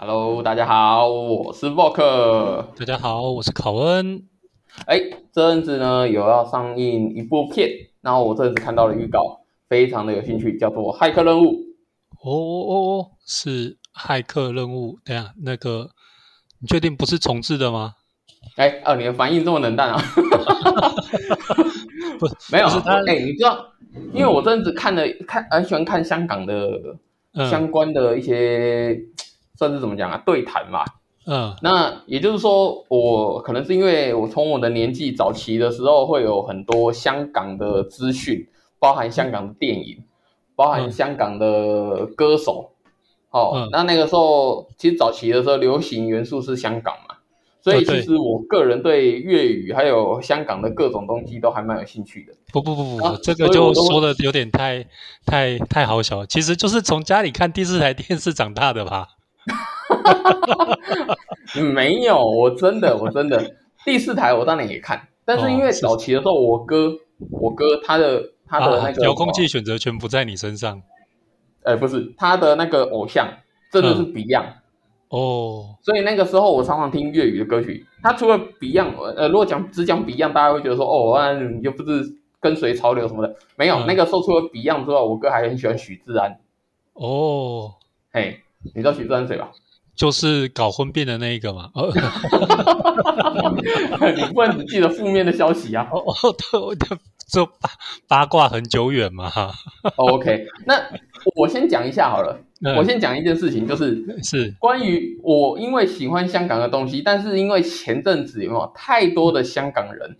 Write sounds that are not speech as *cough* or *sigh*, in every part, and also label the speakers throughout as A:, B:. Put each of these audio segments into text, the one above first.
A: Hello，大家好，我是 Voker。
B: 大家好，我是考恩。
A: 哎，这阵子呢有要上映一部片，然后我这阵子看到了预告，非常的有兴趣，叫做《骇客任务》。
B: 哦哦哦，是骇客任务。等下，那个你确定不是重置的吗？
A: 哎，哦，你的反应这么冷淡啊？
B: 不，*laughs* *laughs*
A: 没有。
B: 不是他
A: 哎，你知道，因为我这阵子看了看，很喜欢看香港的
B: 嗯
A: 相关的一些，算是怎么讲啊，对谈嘛。
B: 嗯
A: 那也就是说，我可能是因为我从我的年纪早期的时候，会有很多香港的资讯，包含香港的电影，包含
B: 嗯
A: 香港的歌手。哦，
B: 嗯
A: 那那个时候其实早期的时候，流行元素是香港嘛，所以其实我个人对粤语还有香港的各种东西都还蛮有兴趣的。
B: 不不不不这个就说的有点太太太好笑了。其实就是从家里看第四台电视长大的吧？*laughs*
A: 没有，我真的我真的第四台我当然也看，但是因为早期的时候，我哥我哥他的他的那
B: 啊
A: 个
B: 遥控器选择权不在你身上
A: 呃，不是他的那个偶像，真的是
B: 嗯
A: Beyond，、
B: 哦。
A: 所以那个时候我常常听粤语的歌曲。他除了 Beyond，呃，如果讲只讲 Beyond，大家会觉得说，哦，那你就不是跟随潮流什么的。没有，
B: 嗯
A: 那个时候除了 Beyond 之外，我哥还很喜欢许志安。
B: 哦，
A: 嘿，你知道许志安是谁吧？
B: 就是搞婚变的那一个嘛。哦 *laughs*
A: 你不能只记得负面的消息啊。
B: 哦哦，对，我的就八八卦很久远嘛。
A: OK，那我先讲一下好了。
B: 嗯
A: 我先讲一件事情，就是
B: 是
A: 关于我因为喜欢香港的东西，但是因为前阵子有没有太多的香港人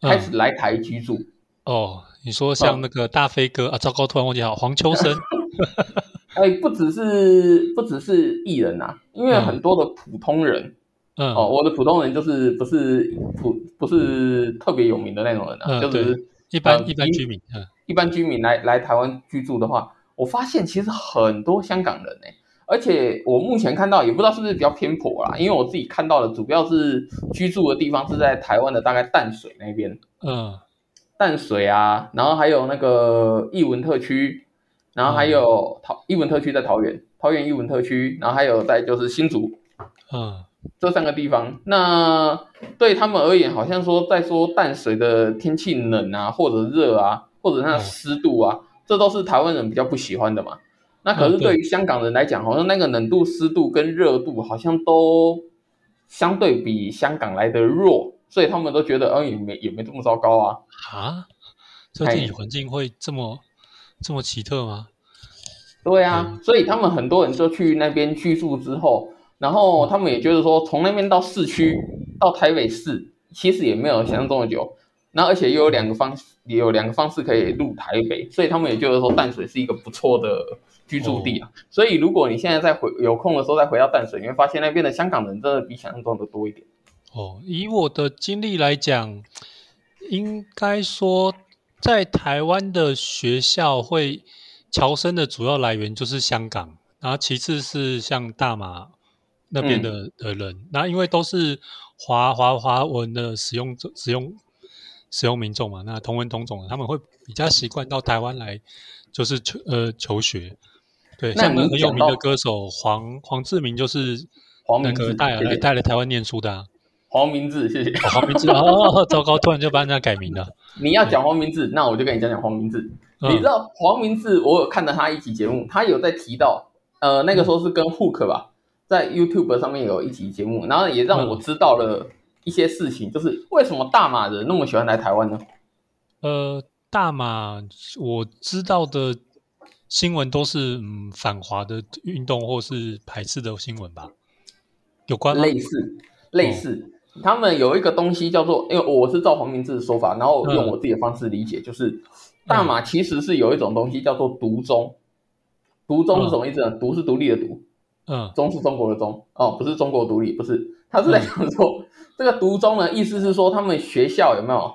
A: 开始来台居住？
B: 哦，你说像那个大飞哥啊，糟糕，突然忘记好黄秋生。*laughs*
A: 哎，不只是不只是艺人呐、因为
B: 嗯。
A: 很多的普通人、
B: 嗯，
A: 哦，我的普通人就是不是普不是特别有名的那种人啊，
B: 嗯
A: 就只是
B: 一般
A: 呃
B: 一般居民，嗯。
A: 一般居民来来台湾居住的话，我发现其实很多香港人呢、而且我目前看到也不知道是不是比较偏颇啦，因为我自己看到的主要是居住的地方是在台湾的大概淡水那边，
B: 嗯。
A: 淡水啊，然后还有那个艺文特区，然后还有桃艺文特区在桃园，桃园艺文特区，然后还有在就是新竹
B: 嗯
A: 这三个地方。那对他们而言，好像说在说淡水的天气冷啊，或者热啊，或者那湿度啊，这都是台湾人比较不喜欢的嘛。那可是
B: 嗯对
A: 对于香港人来讲，好像那个冷度、湿度跟热度好像都相对比香港来的弱，所以他们都觉得，哦，也没也没这么糟糕啊。
B: 啊，这地理环境会这么这么奇特吗？
A: 对啊，
B: 嗯
A: 所以他们很多人就去那边居住之后，然后他们也觉得说，从那边到市区到台北市，其实也没有想象中的久。那而且又有两个方，也有两个方式可以入台北，所以他们也就是说淡水是一个不错的居住地啊。所以如果你现在再回有空的时候再回到淡水，你会发现那边的香港人真的比想象中的多一点。
B: 哦，以我的经历来讲，应该说在台湾的学校会侨生的主要来源就是香港，然后其次是像大马那边的、的人，那因为都是华华华文的使用者使用使用民众嘛，那同文同种的，他们会比较习惯到台湾来，就是求呃求学。对，像很有名的歌手黄黄志明就是那
A: 黄明志
B: 个带来带来台湾念书的、啊。
A: 黄明志，谢谢。
B: 哦黄明志哦，糟糕，突然就帮人家改名了。
A: 你要讲黄明志，那我就跟你讲讲黄明志。
B: 嗯
A: 你知道黄明志，我有看到他一集节目，他有在提到，呃，那个时候是跟 Hook 吧，在 YouTube 上面有一集节目，然后也让我知道了一些事情，就是为什么大马人那么喜欢来台湾呢？
B: 呃，大马我知道的新闻都是嗯反华的运动或是排斥的新闻吧？有关吗？
A: 类似，类似，他们有一个东西叫做，因为我是照黄明志的说法，然后用我自己的方式理解，就是大马其实是有一种东西叫做独中，独中是什么意思呢？独是独立的独，
B: 嗯。
A: 中是中国的中。哦，不是中国独立，不是，他是在讲说、*laughs* 这个独中呢，意思是说他们学校有没有？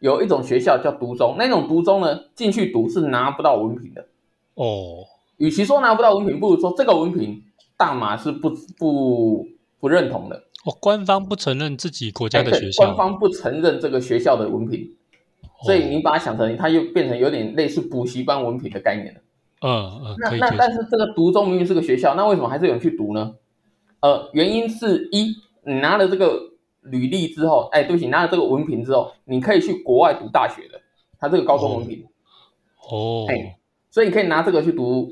A: 有一种学校叫独中，那种独中呢进去读是拿不到文凭的，
B: 哦。
A: 与其说拿不到文凭，不如说这个文凭大马是不不不认同的，
B: 哦，官方不承认自己国家的学校，
A: 官方不承认这个学校的文凭，所以你把它想成它又变成有点类似补习班文凭的概念了。
B: 嗯嗯，
A: 那那。但是这个读中明明是个学校，那为什么还是有人去读呢？呃，原因是一，你拿了这个履历之后，哎，对不起，拿了这个文凭之后，你可以去国外读大学的，他这个高中文凭，
B: 哦，
A: 哎，所以你可以拿这个去读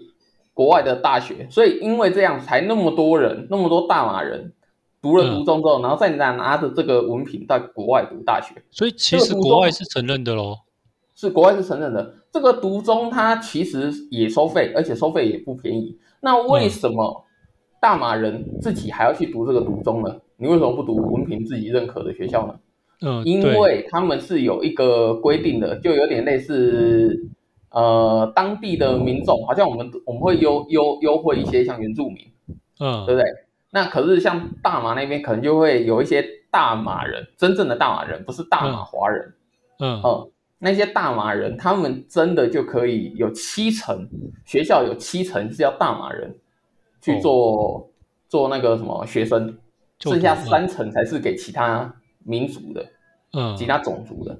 A: 国外的大学，所以因为这样才那么多人，那么多大马人读了读中之后，然后再拿拿着这个文凭在国外读大学，
B: 所以其实国外是承认的喽。
A: 是国外是承认的，这个读中它其实也收费，而且收费也不便宜。那为什么大马人自己还要去读这个读中呢？你为什么不读文凭自己认可的学校呢？
B: 嗯，
A: 因为他们是有一个规定的，就有点类似呃当地的民众，好像我们我们会优优优惠一些像原住民，
B: 嗯，
A: 对不对？那可是像大马那边可能就会有一些大马人，真正的大马人，不是大马华人，
B: 嗯
A: 嗯。那些大马人，他们真的就可以有七成学校有七成是要大马人去做做那个什么学生，剩下三成才是给其他民族的，
B: 嗯，
A: 其他种族的。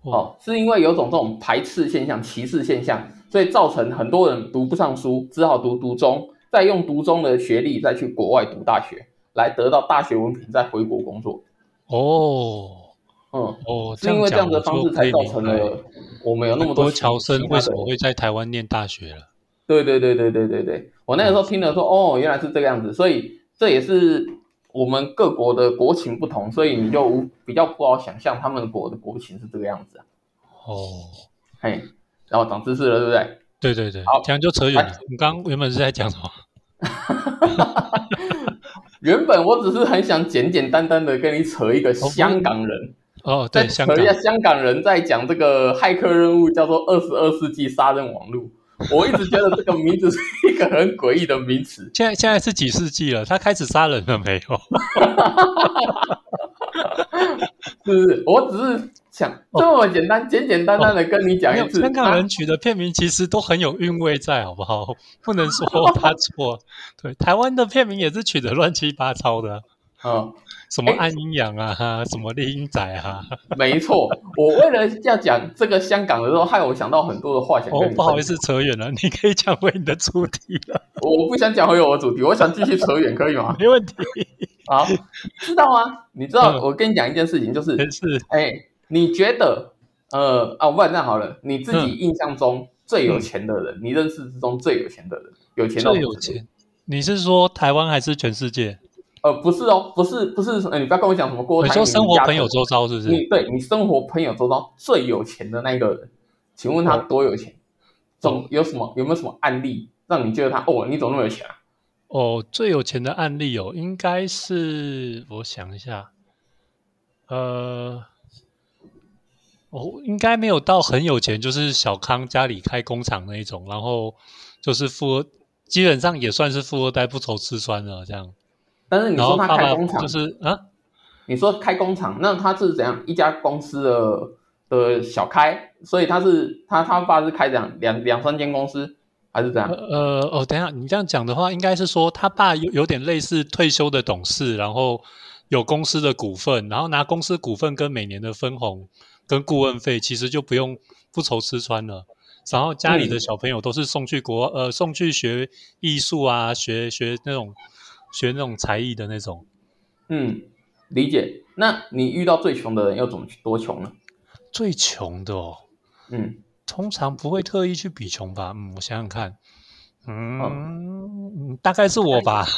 A: 哦，是因为有种这种排斥现象、歧视现象，所以造成很多人读不上书，只好读读中，再用读中的学历再去国外读大学，来得到大学文凭，再回国工作。
B: 哦。
A: 嗯
B: 哦，
A: 是因为这样
B: 的
A: 方式才造成了我们有那么多
B: 侨生为什么会在台湾念大学了？
A: 对对对对对对对，我那个时候听了说，哦，原来是这个样子，所以这也是我们各国的国情不同，所以你就无比较不好想象他们国的国情是这个样子啊。
B: 哦，
A: 嘿，然后长知识了，对不对？
B: 对对对，
A: 好，
B: 这样就扯远了。你刚原本是在讲什么？*laughs*
A: 原本我只是很想简简单单的跟你扯一个香港人。
B: 哦，对，
A: 扯一下香港人在讲这个骇客任务，叫做二十二世纪杀人网络。*laughs* 我一直觉得这个名字是一个很诡异的名词。*laughs*
B: 现在现在是几世纪了？他开始杀人了没有？*laughs*
A: 是不是？我只是想这么简单、简简单单的跟你讲一次。
B: 香港人取的片名其实都很有韵味在，好不好？不能说他错。对，台湾的片名也是取的乱七八糟的。
A: 嗯。
B: 什么暗阴阳啊，什么猎鹰仔啊？
A: 没错，我为了要讲这个香港的时候，害我想到很多的话想跟
B: 你。哦，不好意思，扯远了，*laughs* 你可以讲回你的主题了。
A: 我不想讲回我的主题，我想继续扯远，可以吗？*laughs*
B: 没问题。
A: 好，知道吗？你知道，我跟你讲一件事情，就是
B: 是，
A: 哎，你觉得，呃，啊，不然这样好了，你自己印象中最有钱的人，你认识之中最有钱的人，有钱到
B: 最有钱？你是说台湾还是全世界？
A: 呃，不是哦，不是，不是，呃，你不要跟我讲什么郭台铭。
B: 你说生活朋友周遭是不是？
A: 你对你生活朋友周遭最有钱的那个人，请问他多有钱？总有什么？有没有什么案例让你觉得他哦，你怎么那么有钱啊？
B: 哦，最有钱的案例哦，应该是我想一下，呃，哦，应该没有到很有钱，就是小康家里开工厂那一种，然后就是富，基本上也算是富二代，不愁吃穿了这样。
A: 但是你说他开工厂
B: 就是啊？
A: 你说开工厂，那他是怎样一家公司的的小开？所以他是他他爸是开两两两三间公司，还是怎样？
B: 呃哦，等下你这样讲的话，应该是说他爸有有点类似退休的董事，然后有公司的股份，然后拿公司股份跟每年的分红跟顾问费，其实就不用不愁吃穿了。然后家里的小朋友都是送去国呃送去学艺术啊，学学那种。学那种才艺的那种，
A: 嗯，理解。那你遇到最穷的人要怎么去多穷呢？
B: 最穷的哦，
A: 嗯，
B: 通常不会特意去比穷吧？嗯，我想想看，嗯，大概是我吧。*laughs*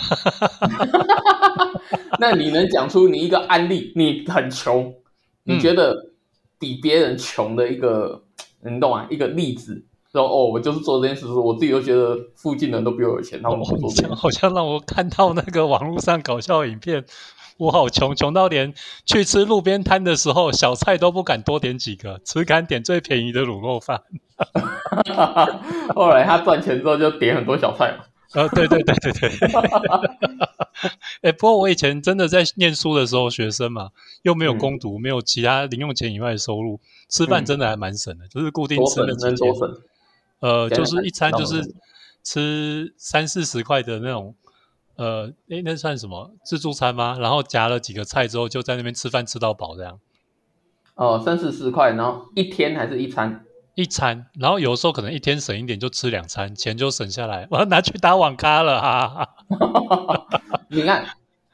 A: 那你能讲出你一个案例？你很穷，你觉得比别人穷的一个，你懂吗？一个例子。说哦，我就是做这件事，我自己都觉得附近人都比我有钱，他们做这
B: 好像让我看到那个网络上搞笑影片，我好穷，穷到连去吃路边摊的时候，小菜都不敢多点几个，只敢点最便宜的卤肉饭。*laughs*
A: 后来他赚钱之后就点很多小菜嘛。
B: 呃，对对对对对。哎，*laughs* 不过我以前真的在念书的时候，学生嘛，又没有攻读，没有其他零用钱以外的收入，吃饭真的还蛮省的，就是固定吃的几天。呃，就是一餐就是吃三四十块的那种，呃，诶，那算什么自助餐吗？然后夹了几个菜之后，就在那边吃饭吃到饱这样。
A: 哦，三四十块，然后一天还是一餐？
B: 一餐，然后有时候可能一天省一点就吃两餐，钱就省下来，*laughs* 我要拿去打网咖了哈。*laughs*
A: 你看，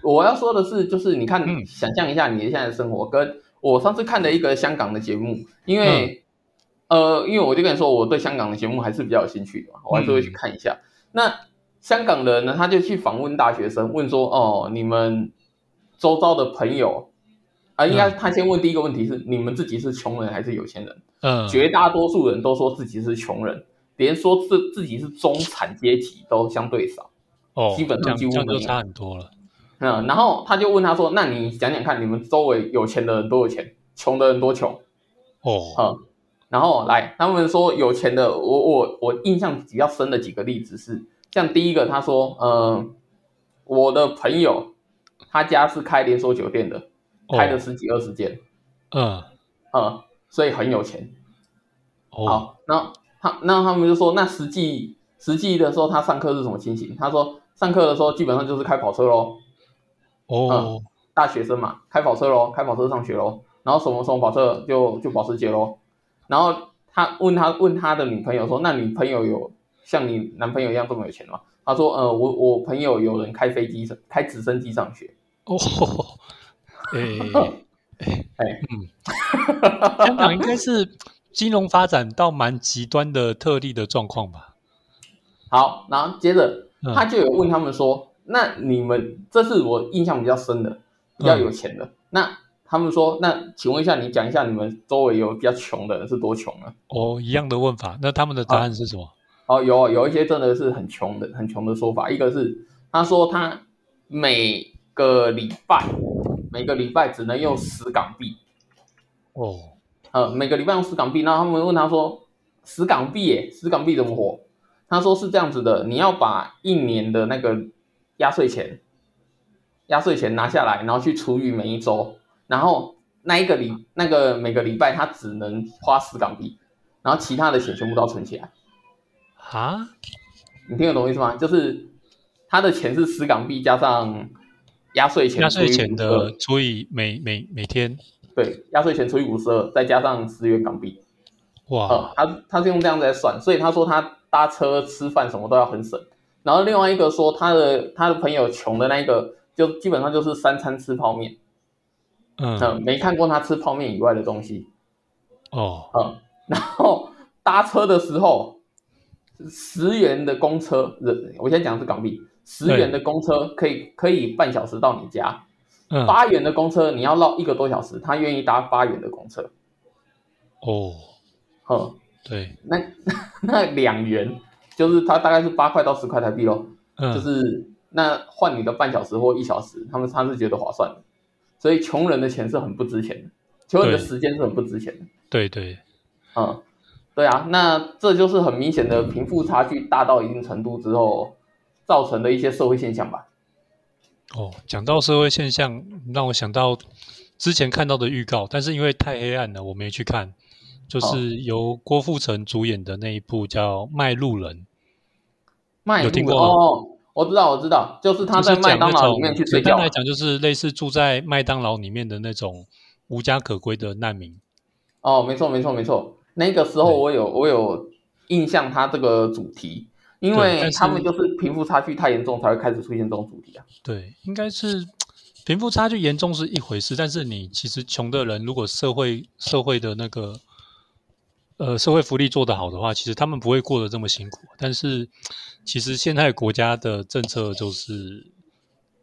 A: 我要说的是，就是你看，
B: 嗯
A: 想象一下你现在的生活，跟我上次看的一个香港的节目，因为、呃，因为我就跟你说，我对香港的节目还是比较有兴趣的嘛，我还是会去看一下。那香港的人呢，他就去访问大学生，问说，哦，你们周遭的朋友啊、应该他先问第一个问题是，你们自己是穷人还是有钱人？
B: 嗯，
A: 绝大多数人都说自己是穷人，连说自自己是中产阶级都相对少。
B: 哦，
A: 基本上几乎
B: 差很多了。
A: 嗯，然后他就问他说：“那你讲讲看，你们周围有钱的人多有钱，穷的人多穷？”
B: 哦，
A: 嗯，然后来他们说有钱的，我我我印象比较深的几个例子是，像第一个他说：“呃，我的朋友他家是开连锁酒店的，开了十几二十间，
B: 嗯，
A: 嗯，所以很有钱。”
B: 哦，
A: 好，那他那他们就说，那实际实际的时候他上课是什么情形？他说上课的时候基本上就是开跑车喽，
B: 哦，
A: 大学生嘛，开跑车喽，开跑车上学喽，然后什么什么跑车就就保时捷喽，然后他问他问他的女朋友说，那女朋友有像你男朋友一样这么有钱吗？他说，呃，我我朋友有人开飞机上开直升机上学，
B: 哦，*laughs* *laughs* 诶，
A: 哎，
B: 香港应该是金融发展到蛮极端的特例的状况吧？
A: 好，然后接着
B: 嗯。
A: 他就有问他们说，那你们这是我印象比较深的，比较有钱的，那他们说，那请问一下，你讲一下你们周围有比较穷的人是多穷呢？
B: 哦，一样的问法，那他们的答案是什么？
A: 哦，有有一些真的是很穷的，很穷的说法。一个是他说他每个礼拜每个礼拜只能用十港币，
B: 哦，
A: 呃，每个礼拜用十港币。然后他们问他说，十港币耶，十港币怎么活？他说是这样子的，你要把一年的那个压岁钱，压岁钱拿下来，然后去除以每一周，然后那一个礼那个每个礼拜他只能花十港币，然后其他的钱全部都要存起来。
B: 啊，
A: 你听得懂我意思吗？就是他的钱是十港币加上压岁钱，
B: 压岁钱的除以每每每天，
A: 对，压岁钱除以五十二，再加上十元港币，
B: 哇，
A: 呃，他他是用这样子来算，所以他说他搭车、吃饭什么都要很省。然后另外一个说他的他的朋友穷的那一个，就基本上就是三餐吃泡面，
B: 嗯，
A: 嗯、没看过他吃泡面以外的东西，
B: 哦，
A: 嗯，然后搭车的时候，十元的公车，呃我先讲的是港币，十元的公车可以可以半小时到你家，
B: 嗯，
A: 八元的公车你要绕一个多小时，他愿意搭八元的公车，
B: 哦，
A: 嗯，
B: 对，
A: 那 *laughs* 那两元就是他大概是八块到十块台币咯，
B: 嗯，
A: 就是那换你的半小时或一小时，他们他是觉得划算的，所以穷人的钱是很不值钱的，穷人的
B: 对
A: 时间是很不值钱的。
B: 对对，
A: 嗯，对啊，那这就是很明显的贫富差距大到一定程度之后造成的一些社会现象吧。
B: 哦，讲到社会现象，让我想到之前看到的预告，但是因为太黑暗了，我没去看。就是由郭富城主演的那一部叫《卖路人》，
A: 卖路
B: 有听过吗
A: 哦，我知道，我知道，就是他在麦当劳里面去睡觉啊
B: 简单来。讲，就是类似住在麦当劳里面的那种无家可归的难民。
A: 哦，没错，没错，没错。那个时候我有我有印象，他这个主题，因为他们就是贫富差距太严重，才会开始出现这种主题啊。
B: 对，应该是贫富差距严重是一回事，但是你其实穷的人，如果社会社会的那个呃社会福利做得好的话，其实他们不会过得这么辛苦。但是其实现在国家的政策就是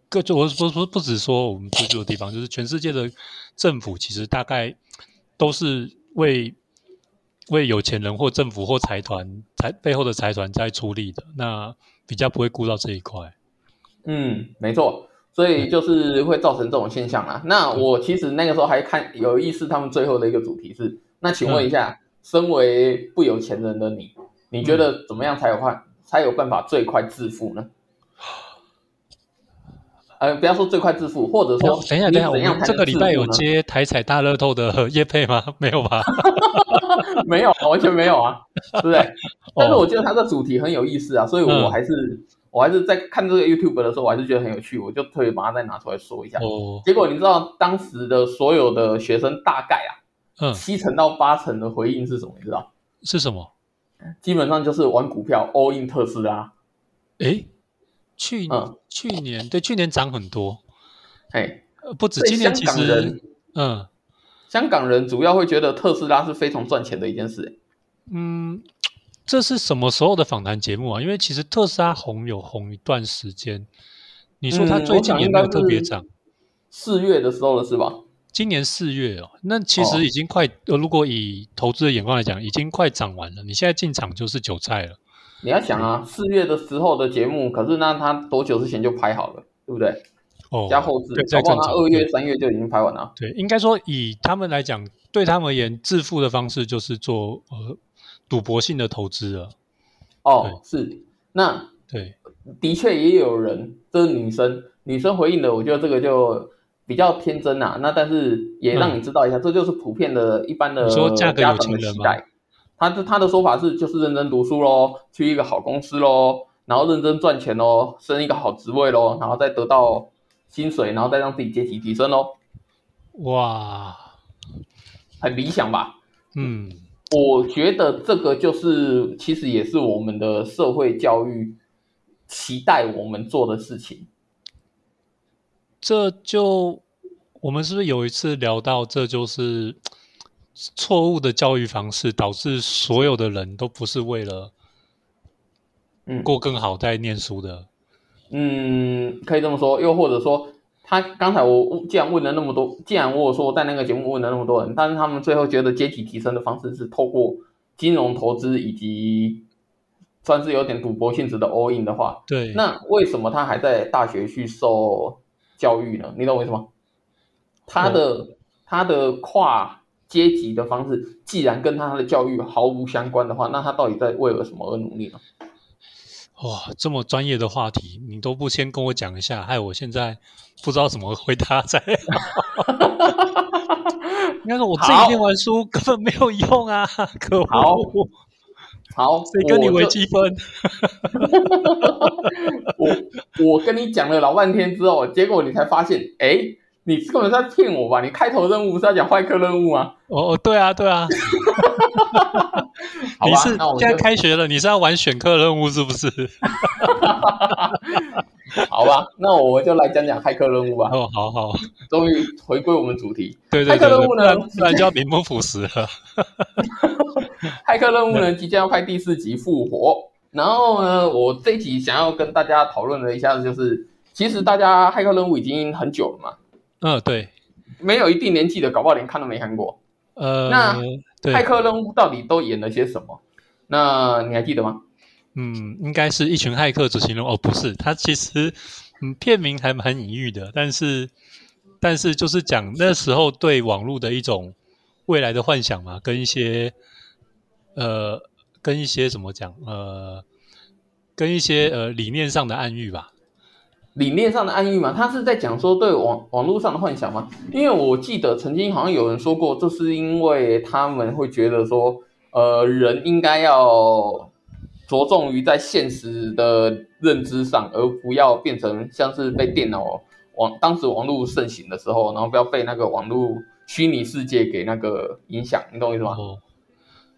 B: 各就我不不不只说我们居住的地方，就是全世界的政府其实大概都是为为有钱人或政府或财团财背后的财团在出力的，那比较不会顾到这一块。
A: 嗯，没错，所以就是会造成这种现象啦。那我其实那个时候还看有意思，他们最后的一个主题是，那请问一下，身为不有钱人的你，你觉得怎么样才有办才有办法最快致富呢？呃，不要说最快致富，或者说
B: 等一下，等一下，我们这个礼拜有接台彩大乐透的业配吗？*laughs* 没有吧？*laughs*
A: 没有，完全没有啊，对不对？但是
B: 哦
A: 我觉得它的主题很有意思啊，所以我
B: 嗯
A: 还是、我还是在看这个 YouTube 的时候，我还是觉得很有趣，我就特别把它再拿出来说一下。
B: 哦，
A: 结果你知道当时的所有的学生大概啊，
B: 嗯，
A: 七成到八成的回应是什么？你知道？
B: 是什么？
A: 基本上就是玩股票 all in 特斯拉。
B: 诶，去
A: 嗯
B: 去年对去年涨很多，
A: 嘿，
B: 呃不止今年其实嗯
A: 香港人主要会觉得特斯拉是非常赚钱的一件事。
B: 嗯，这是什么时候的访谈节目啊？因为其实特斯拉红有红一段时间，你说它
A: 嗯
B: 最近也没有特别
A: 是
B: 涨。
A: 四月的时候了是吧？
B: 今年四月哦，那其
A: 哦
B: 实已经快，呃，如果以投资的眼光来讲，已经快涨完了。你现在进场就是韭菜了。
A: 你要想啊，四月的时候的节目，可是那他多久之前就拍好了，对不对？
B: 哦，
A: 加后置
B: 对，，在
A: 搞不好
B: 正常
A: 他二月、三月就已经拍完了。
B: 对，应该说以他们来讲，对他们而言，致富的方式就是做呃赌博性的投资了。
A: 哦，是，那
B: 对，
A: 的确也有人，这是女生，女生回应的，我觉得这个就比较天真啊。那但是也让你知道一下，这就是普遍的一般的家长的期待。他的他的说法是，就是认真读书喽，去一个好公司喽，然后认真赚钱喽，升一个好职位喽，然后再得到薪水，然后再让自己阶级提升喽，
B: 哇，
A: 很理想吧？
B: 嗯，
A: 我觉得这个就是，其实也是我们的社会教育期待我们做的事情。
B: 这就我们是不是有一次聊到，这就是 *tsk* 错误的教育方式，导致所有的人都不是为了
A: 嗯，
B: 过更好在念书的。
A: 嗯，可以这么说，又或者说，他刚才我既然问了那么多，既然我有说在那个节目问了那么多人，但是他们最后觉得阶级提升的方式是透过金融投资以及算是有点赌博性质的 all in 的话，
B: 对，
A: 那为什么他还在大学去受教育呢？你懂我意思吗？他的、他的跨阶级的方式，既然跟他的教育毫无相关的话，那他到底在为了什么而努力呢？
B: 哇，这么专业的话题，你都不先跟我讲一下，害我现在不知道怎么回答才好。*laughs* 应该说我自己
A: 好
B: 念完书根本没有用啊！可恶，
A: 好好，
B: 谁跟你微积分？*laughs*
A: 我我跟你讲了老半天之后，结果你才发现，哎，你根本在骗我吧？你开头任务是要讲坏课任务吗？
B: 哦哦，对啊，对啊，*laughs* 你是，现在开学了，你是要玩选课任务是不是？*laughs* *laughs*
A: 好吧，那我就来讲讲骇客任务吧。
B: 哦，好好，
A: 终于回归我们主题，
B: 对对对对，
A: 骇客任务呢
B: 不然就要名不副实了。*laughs*
A: 骇客任务呢即将要拍第四集复活。然后呢，我这一集想要跟大家讨论的一下子就是，其实大家骇客任务已经很久了嘛，
B: 嗯，对，
A: 没有一定年纪的，搞不好连看都没看过。
B: 呃，
A: 那
B: 对，
A: 骇客任务到底都演了些什么？那你还记得吗？
B: 嗯，应该是一群骇客执行任务。哦，不是，它其实嗯片名还蛮隐喻的，但是但是就是讲那时候对网络的一种未来的幻想嘛，跟一些呃跟一些怎么讲呃跟一些呃理念上的暗喻吧。
A: 理念上的暗喻嘛，他是在讲说对网网络上的幻想吗？因为我记得曾经好像有人说过，这是因为他们会觉得说，呃，人应该要着重于在现实的认知上，而不要变成像是被电脑网当时网络盛行的时候，然后不要被那个网络虚拟世界给那个影响，你懂我意思吗？
B: 哦，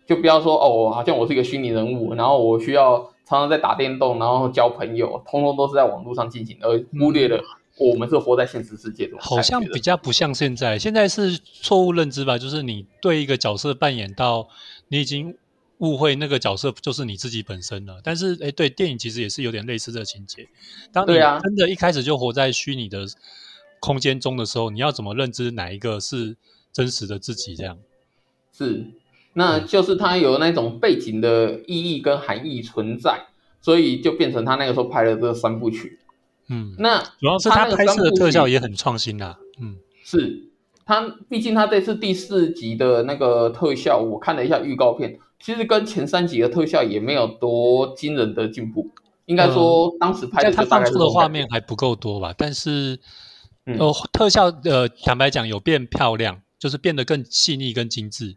A: 就不要说哦，好像我是一个虚拟人物，然后我需要常常在打电动，然后交朋友，通通都是在网络上进行，而忽略了我们是活在现实世界中。
B: 好像比较不像现在，现在是错误认知吧，就是你对一个角色扮演到你已经误会那个角色就是你自己本身了。但是，哎，对，电影其实也是有点类似的情节。当你
A: 对啊
B: 真的一开始就活在虚拟的空间中的时候，你要怎么认知哪一个是真实的自己？这样，
A: 是，那就是它有那种背景的意义跟含义存在，所以就变成他那个时候拍了这个三部曲。
B: 嗯，
A: 那
B: 主要是
A: 他
B: 拍摄的特效也很创新啦。嗯，
A: 是他，毕竟他这次第四集的那个特效，我看了一下预告片，其实跟前三集的特效也没有多惊人的进步。应该说，当时拍的就大概
B: 放出的画面还不够多吧，但是，
A: 嗯
B: 呃，特效呃，坦白讲有变漂亮，就是变得更细腻、更精致。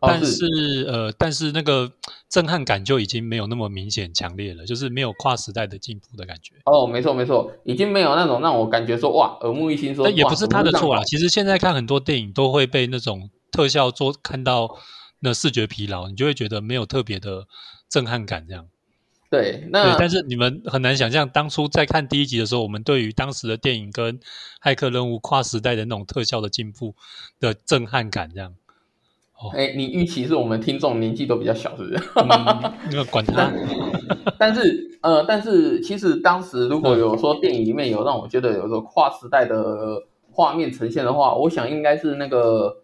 B: 但
A: 哦是
B: 是呃，但是那个震撼感就已经没有那么明显、强烈了，就是没有跨时代的进步的感觉。
A: 哦，没错没错，已经没有那种让我感觉说哇耳目一新说，
B: 也不是他的错啦，
A: 啦。
B: 其实现在看很多电影都会被那种特效做看到那视觉疲劳，你就会觉得没有特别的震撼感这样。
A: 对，
B: 对，
A: 那
B: 但是你们很难想象，当初在看第一集的时候，我们对于当时的电影跟《骇客任务》跨时代的那种特效的进步的震撼感，这样。
A: 哎，你预期是我们听众年纪都比较小，是不是？
B: 嗯，那个管他，*laughs*
A: 但是呃，但是其实当时如果有说电影里面有让我觉得有个跨时代的画面呈现的话，我想应该是那个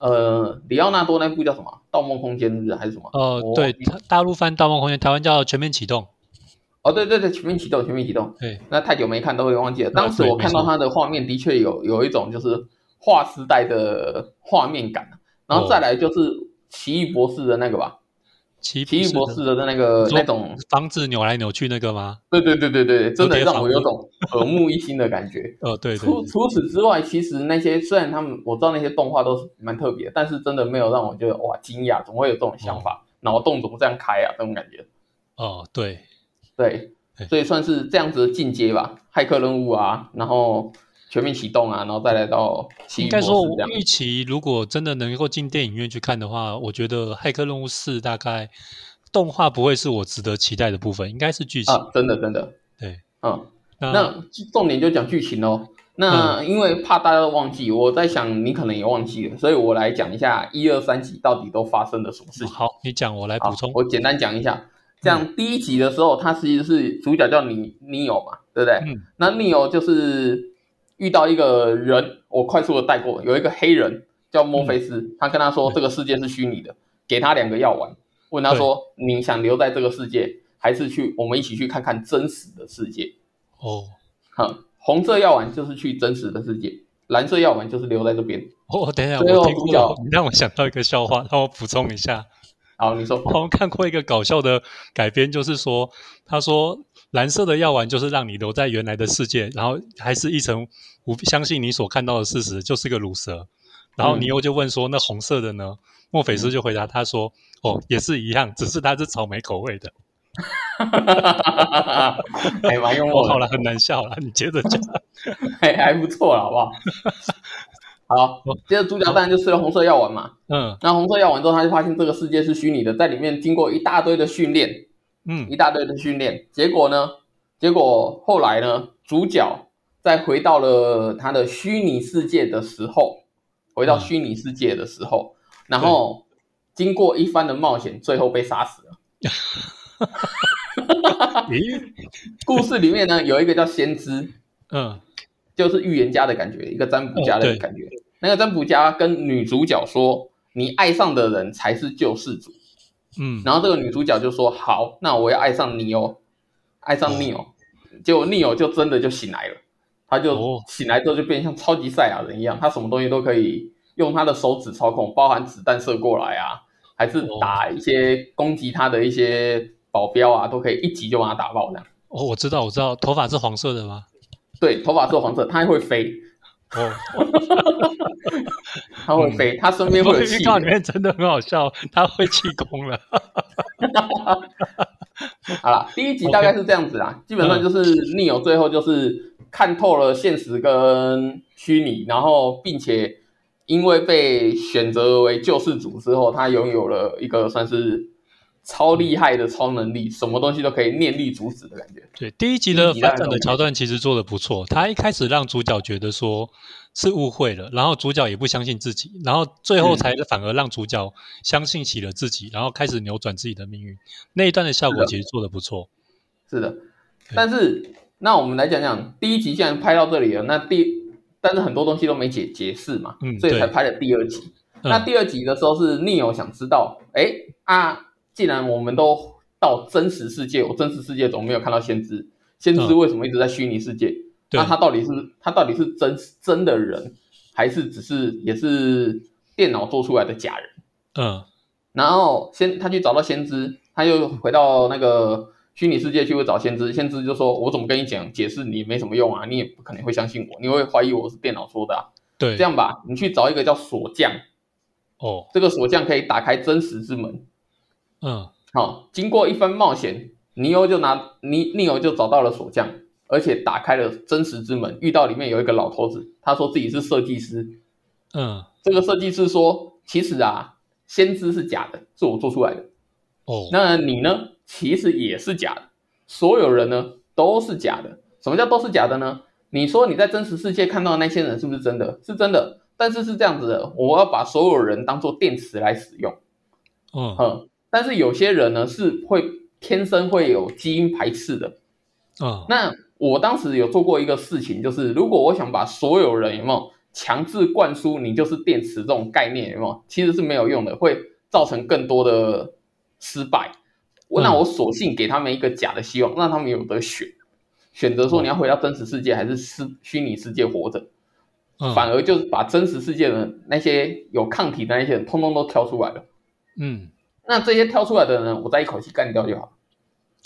A: 呃里奥纳多那部叫什么《盗梦空间》是还是什么？
B: 呃，对，大大陆翻《盗梦空间》，台湾叫《全面启动》。
A: 哦，对对对，全面启动，全面启动。
B: 对，
A: 那太久没看都会忘记了。当时我看到它的画面的确有有一种就是划时代的画面感，然后再来就是奇异博士的那个吧，
B: 奇
A: 奇异博士的那个那种，
B: 房子扭来扭去那个吗？
A: 对对对对对，真的让我有种耳目一新的感觉。*laughs*
B: 哦，对对
A: 除除此之外，其实那些虽然他们我知道那些动画都是蛮特别，但是真的没有让我觉得哇惊讶，怎么会有这种想法，脑洞怎么这样开啊？这种感觉。
B: 哦，对，
A: 对
B: 对，
A: 所以算是这样子的进阶吧，骇客任务啊，然后全面启动啊，然后再来到
B: 应该说
A: 这样。
B: 预期如果真的能够进电影院去看的话，我觉得《骇客任务四》大概动画不会是我值得期待的部分，应该是剧情。
A: 啊，真的真的，
B: 对，
A: 嗯，
B: 那
A: 那重点就讲剧情哦。那因为怕大家都忘记，我在想你可能也忘记了，所以我来讲一下一二三集到底都发生了什么事情。
B: 好，你讲，我来
A: 好
B: 补充。
A: 我简单讲一下。这样第一集的时候，它其实是主角叫尼尼欧嘛，对不对？
B: 嗯
A: 那尼欧就是遇到一个人，我快速的带过，有一个黑人叫墨菲斯，他跟他说这个世界是虚拟的，给他两个药丸，问他说你想留在这个世界，还是去我们一起去看看真实的世界？
B: 哦，
A: 哼，红色药丸就是去真实的世界，蓝色药丸就是留在这边。
B: 哦，等一下，我听
A: 主角
B: 过，你让我想到一个笑话，让我补充一下。
A: 好，你说
B: 我好像看过一个搞笑的改编，就是说，他说蓝色的药丸就是让你留在原来的世界，然后还是一层不相信你所看到的事实，就是个乳蛇。然后
A: 嗯
B: 尼欧就问说：“那红色的呢？”墨菲斯就回答他说：“哦，也是一样，只是它是草莓口味的。*laughs*
A: 还蛮幽”
B: 哦，
A: 默的
B: 好。了，很难笑了，你接着讲。*laughs*
A: 还还不错了，好不好？好，*laughs* 接着主角当然就吃了红色药丸嘛。
B: 嗯
A: 那红色药丸之后，他就发现这个世界是虚拟的，在里面经过一大堆的训练，
B: 嗯
A: 一大堆的训练，结果呢？结果后来呢？主角在回到了他的虚拟世界的时候，回到
B: 嗯
A: 虚拟世界的时候，然后经过一番的冒险，最后被杀死了。*laughs*
B: 咦，
A: 故事里面呢，有一个叫先知，
B: 嗯
A: 就是预言家的感觉，一个占卜家的感觉。那个占卜家跟女主角说：“你爱上的人才是救世主。”
B: 嗯，
A: 然后这个女主角就说：“好，那我要爱上你哦，爱上你哦。”结果 Neo 就真的就醒来了，他就
B: 哦
A: 醒来之后就变像超级赛亚人一样，他什么东西都可以用他的手指操控，包含子弹射过来啊，还是打一些攻击他的一些保镖啊，都可以一击就把他打爆这样。
B: 哦，我知道，我知道，头发是黄色的吗？
A: 对，头发是黄色，他还会飞，
B: 哦，
A: 他会飞，他身边会有气
B: 预告里。面真的很好笑，他会气功了。
A: 好了，第一集大概是这样子啦，基本上就是 Neo 最后就是看透了现实跟虚拟，然后并且因为被选择为救世主之后，他拥有了一个算是超厉害的超能力，什么东西都可以念力阻止的感觉。
B: 对，第一集的反转的桥段其实做的不错。他一开始让主角觉得说是误会了，然后主角也不相信自己，然后最后
A: 嗯
B: 才反而让主角相信起了自己，然后开始扭转自己的命运。那一段的效果其实做的不错。
A: 是的，但是那我们来讲讲第一集，既然拍到这里了，那第但是很多东西都没解解释嘛，
B: 嗯
A: 所以才拍了第二集。那
B: 嗯
A: 第二集的时候是 Neo 想知道，哎啊，既然我们都到真实世界，我真实世界总没有看到先知，先知
B: 嗯
A: 为什么一直在虚拟世界？
B: 对
A: 那他到底是他到底是真真的人，还是只是也是电脑做出来的假人？
B: 嗯
A: 然后先他去找到先知，他又回到那个虚拟世界去会找先知，先知就说：“我怎么跟你讲解释你没什么用啊，你也不可能会相信我，你会怀疑我是电脑说的啊。
B: 对，
A: 这样吧，你去找一个叫锁匠，
B: 哦，
A: 这个锁匠可以打开真实之门。
B: 嗯
A: 好，经过一番冒险，尼欧就拿尼尼欧就找到了锁匠，而且打开了真实之门，遇到里面有一个老头子，他说自己是设计师。
B: 嗯
A: 这个设计师说：“其实啊，先知是假的，是我做出来的。”
B: 哦，
A: 那你呢？其实也是假的，所有人呢都是假的。什么叫都是假的呢？你说你在真实世界看到的那些人是不是真的？是真的，但是是这样子的，我要把所有人当做电池来使用。
B: 嗯
A: 嗯，但是有些人呢是会天生会有基因排斥的。
B: 啊
A: 那我当时有做过一个事情，就是如果我想把所有人有没有强制灌输你就是电池这种概念有没有，其实是没有用的，会造成更多的失败。我那
B: 嗯
A: 我索性给他们一个假的希望，让他们有得选，选择说你要回到真实世界还是虚虚拟世界活着，
B: 嗯，
A: 反而就是把真实世界的那些有抗体的那些人，通通都挑出来了。
B: 嗯
A: 那这些挑出来的人，我再一口气干掉就好。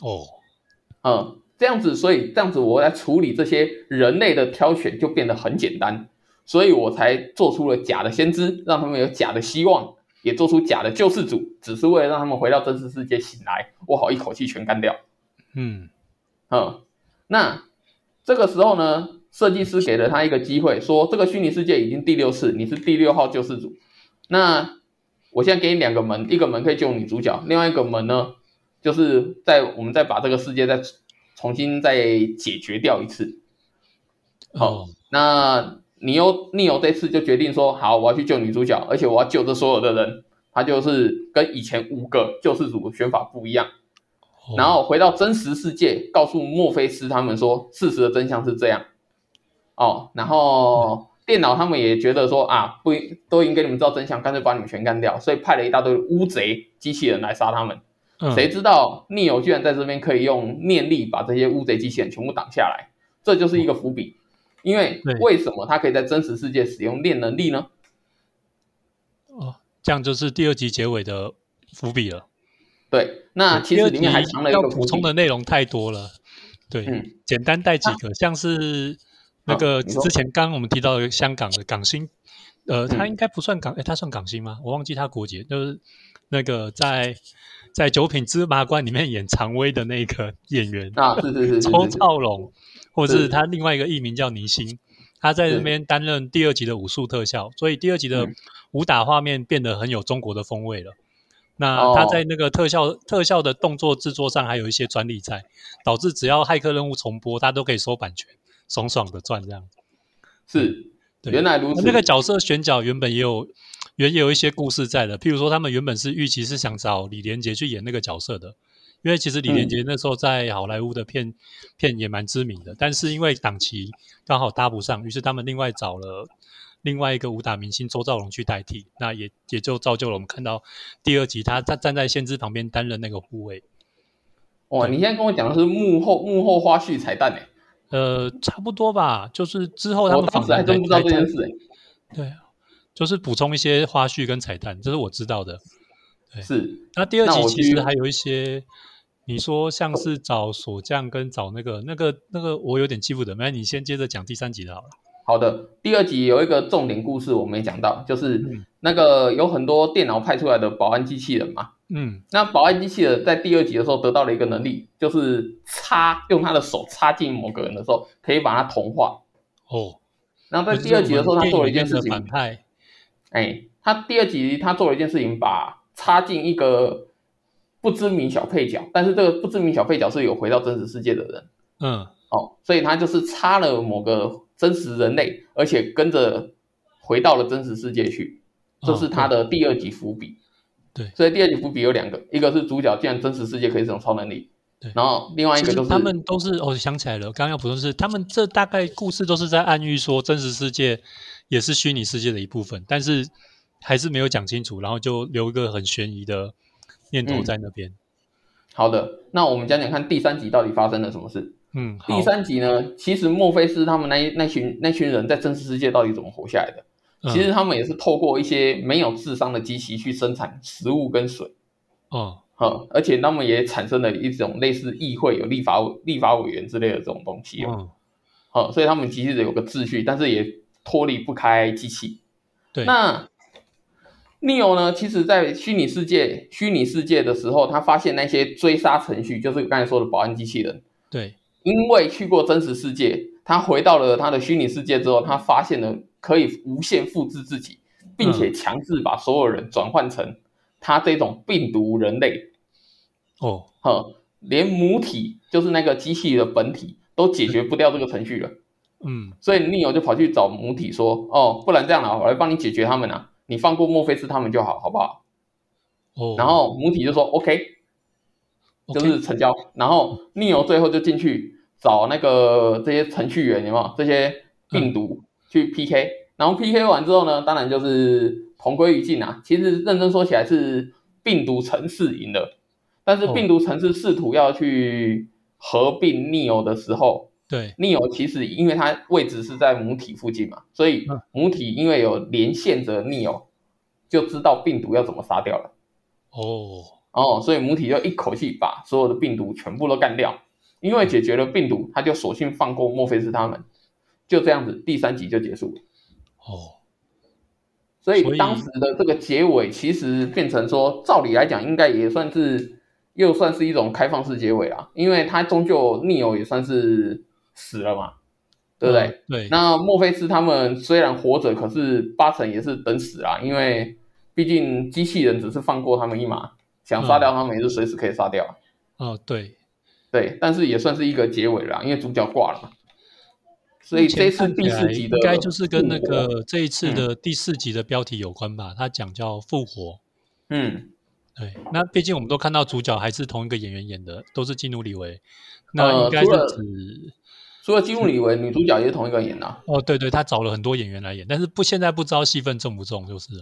B: 哦
A: 嗯，这样子，所以这样子我来处理这些人类的挑选就变得很简单，所以我才做出了假的先知，让他们有假的希望，也做出假的救世主，只是为了让他们回到真实世界醒来，我好一口气全干掉。
B: 嗯
A: 嗯，那这个时候呢，设计师给了他一个机会，说这个虚拟世界已经第六次，你是第六号救世主。那我现在给你两个门，一个门可以救女主角，另外一个门呢，就是在我们再把这个世界再重新再解决掉一次。好
B: 哦
A: 那你又逆游这次就决定说，好，我要去救女主角，而且我要救这所有的人，他就是跟以前五个救世主的选法不一样。
B: 哦
A: 然后回到真实世界，告诉墨菲斯他们说事实的真相是这样。哦，然后电脑他们也觉得说啊，不都已经给你们知道真相，干脆把你们全干掉，所以派了一大堆乌贼机器人来杀他们。
B: 嗯
A: 谁知道逆友居然在这边可以用念力把这些乌贼机器人全部挡下来，这就是一个伏笔。因为
B: 对
A: 为什么他可以在真实世界使用念能力呢？
B: 哦，这样就是第二集结尾的伏笔了。
A: 对，那其实里面还藏了一
B: 要
A: 个
B: 补充的内容太多了。对，
A: 嗯
B: 简单带几个，像是那个之前刚刚我们提到的香港的港星，呃，他
A: 嗯。
B: 应该不算港，哎，他算港星吗？我忘记他国籍，就是那个在在《九品芝麻官》里面演常威的那个演员
A: 啊，是是是是
B: 周兆龙，或者是
A: 是
B: 他另外一个艺名叫倪星，他在这边担任第二集的武术特效，所以第二集的
A: 嗯。
B: 武打画面变得很有中国的风味了。那
A: 哦。
B: 他在那个特效、特效的动作制作上还有一些专利在，导致只要骇客任务重播，他都可以收版权，爽爽的赚这样。
A: 是
B: 对
A: 原来如此。
B: 那个角色选角原本也有原也有一些故事在的，譬如说他们原本是预期是想找李连杰去演那个角色的，因为其实李连杰那时候在好莱坞的片、片也蛮知名的，但是因为档期刚好搭不上，于是他们另外找了另外一个武打明星周兆龙去代替，那也也就造就了我们看到第二集他他站在先知旁边担任那个护卫。
A: 哇，你现在跟我讲的是幕后幕后花絮彩蛋哎，
B: 呃，差不多吧，就是之后他们访谈
A: 当时还真不知道这件事哎。
B: 对啊，就是补充一些花絮跟彩蛋，这是我知道的。
A: 是
B: 那第二集其实还有一些，你说像是找锁匠跟找那个那个那个，我有点记不得，那你先接着讲第三集的好了。
A: 好的，第二集有一个重点故事我没讲到，就是
B: 嗯
A: 那个有很多电脑派出来的保安机器人嘛。
B: 嗯
A: 那保安机器人在第二集的时候得到了一个能力，就是插用他的手插进某个人的时候，可以把他同化。
B: 哦，
A: 然后在第二集的时候，他做了一件事
B: 就是我们电影里面的反
A: 情，
B: 派，
A: 哎，他第二集他做了一件事情，把插进一个不知名小配角，但是这个不知名小配角是有回到真实世界的人。
B: 嗯
A: 哦，所以他就是插了某个真实人类，而且跟着回到了真实世界去，这是他的第二集伏笔。
B: 哦对
A: 所以第二集伏笔有两个，一个是主角竟然真实世界可以使用超能力，
B: 对
A: 然后另外一个就是
B: 他们都是哦，想起来了，刚刚要补充是，他们这大概故事都是在暗喻说真实世界也是虚拟世界的一部分，但是还是没有讲清楚，然后就留一个很悬疑的念头
A: 嗯
B: 在那边。
A: 好的。那我们讲讲看第三集到底发生了什么事。
B: 嗯，
A: 第三集呢，其实莫非是他们那那群那群人在真实世界到底怎么活下来的？
B: 嗯。
A: 其实他们也是透过一些没有智商的机器去生产食物跟水。
B: 哦，
A: 哈，而且他们也产生了一种类似议会有立法立法委员之类的这种东西哦，
B: 嗯，
A: 好，所以他们其实有个秩序，但是也脱离不开机器。
B: 对，
A: 那 Neo 呢，其实在虚拟世界虚拟世界的时候，他发现那些追杀程序，就是刚才说的保安机器人，
B: 对，
A: 因为去过真实世界，他回到了他的虚拟世界之后，他发现了可以无限复制自己，并且强制把所有人转换成他这种病毒人类。
B: 哦，
A: 呵，连母体就是那个机器的本体都解决不掉这个程序了。
B: 嗯，
A: 所以 Neo 就跑去找母体说：“哦，不然这样了，我来帮你解决他们啊，你放过墨菲斯他们就好，好不好？”
B: 哦，
A: 然后母体就说：“OK，就是成交。”然后 Neo 最后就进去找那个这些程序员，有没有这些病毒去 PK？然后 PK 完之后呢，当然就是同归于尽啊。其实认真说起来是病毒城市赢了，但是病毒城市试图要去合并 Neo 的时候。
B: 对
A: ，Neo 其实因为它位置是在母体附近嘛，所以母体因为有连线着 Neo，就知道病毒要怎么杀掉了。
B: 哦
A: 哦，所以母体就一口气把所有的病毒全部都干掉。因为解决了病毒，他就索性放过墨菲斯他们。就这样子，第三集就结束了。
B: 哦，
A: 所以当时的这个结尾其实变成说，照理来讲应该也算是又算是一种开放式结尾啦，因为他终究 Neo 也算是。死了嘛，对不对？
B: 对。
A: 那墨菲斯他们虽然活着，可是八成也是等死啊，因为毕竟机器人只是放过他们一马，想杀掉他们也是随时可以杀掉。
B: 哦，对，
A: 对，但是也算是一个结尾了，因为主角挂了嘛。所以这次第四集的
B: 应该就是跟那个这一次的第四集的标题有关吧？他讲叫复活。
A: 嗯，
B: 对。那毕竟我们都看到主角还是同一个演员演的，都是基努里维。那应该是指。
A: 除了基努里维，女主角也是同一个演的。
B: 哦，对对，他找了很多演员来演，但是不现在不知道戏份重不重，就是。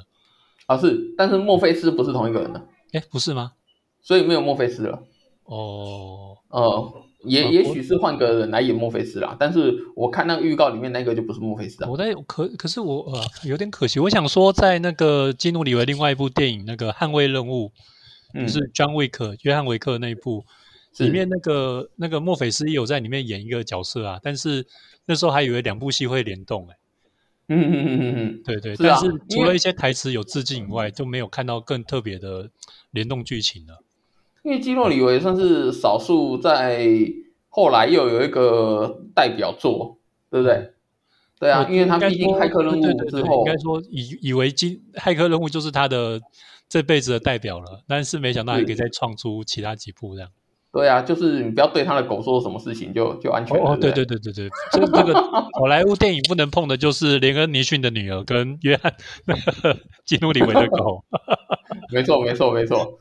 A: 啊，是，但是墨菲斯不是同一个人的。
B: 哎，不是吗？
A: 所以没有墨菲斯了。
B: 哦。
A: 呃，也也许是换个人来演墨菲斯啦，但是我看那个预告里面那个就不是墨菲斯啊。
B: 我在可可是我呃有点可惜，我想说在那个基努里维另外一部电影那个《捍卫任务》，就是 John Wick 约翰维克那一部。里面那个那个墨菲斯也有在里面演一个角色啊，但是那时候还以为两部戏会联动哎，
A: 嗯嗯嗯嗯嗯，
B: 对对，但是除了一些台词有致敬以外，就没有看到更特别的联动剧情了。
A: 因为基诺里维算是少数在后来又有一个代表作，对不对？对啊，因为他毕竟骇客任务之后，
B: 应该说以以为今骇客任务就是他的这辈子的代表了，但是没想到还可以再创出其他几部这样。
A: 对啊，就是你不要对他的狗做什么事情就就安全。
B: 哦，对对对对对，这这个 *laughs* 好莱坞电影不能碰的就是连恩尼逊的女儿跟约翰那个基努里维的狗。
A: 没错没错没错。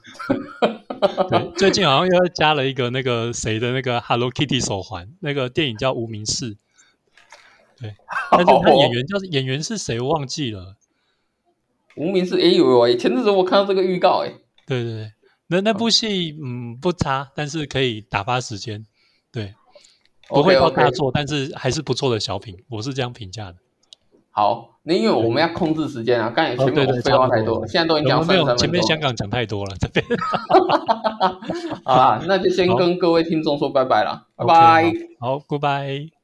B: 对，最近好像又加了一个那个谁的那个 Hello Kitty 手环，那个电影叫《无名氏》。对，*laughs* 但是他演员叫演员是谁我忘记了。
A: 无名氏，哎呦喂，前阵子我看到这个预告，哎。
B: 对对对。那那部戏嗯不差，但是可以打发时间，对，不会到大作，但是还是不错的小品，我是这样评价的。
A: 好，那因为我们要控制时间啊，刚才前面废话太多，现在都已经讲三十分
B: 前面香港讲太多了，这边。*laughs*
A: 好啦，那就先跟各位听众说拜拜了，拜拜。
B: 好，Goodbye。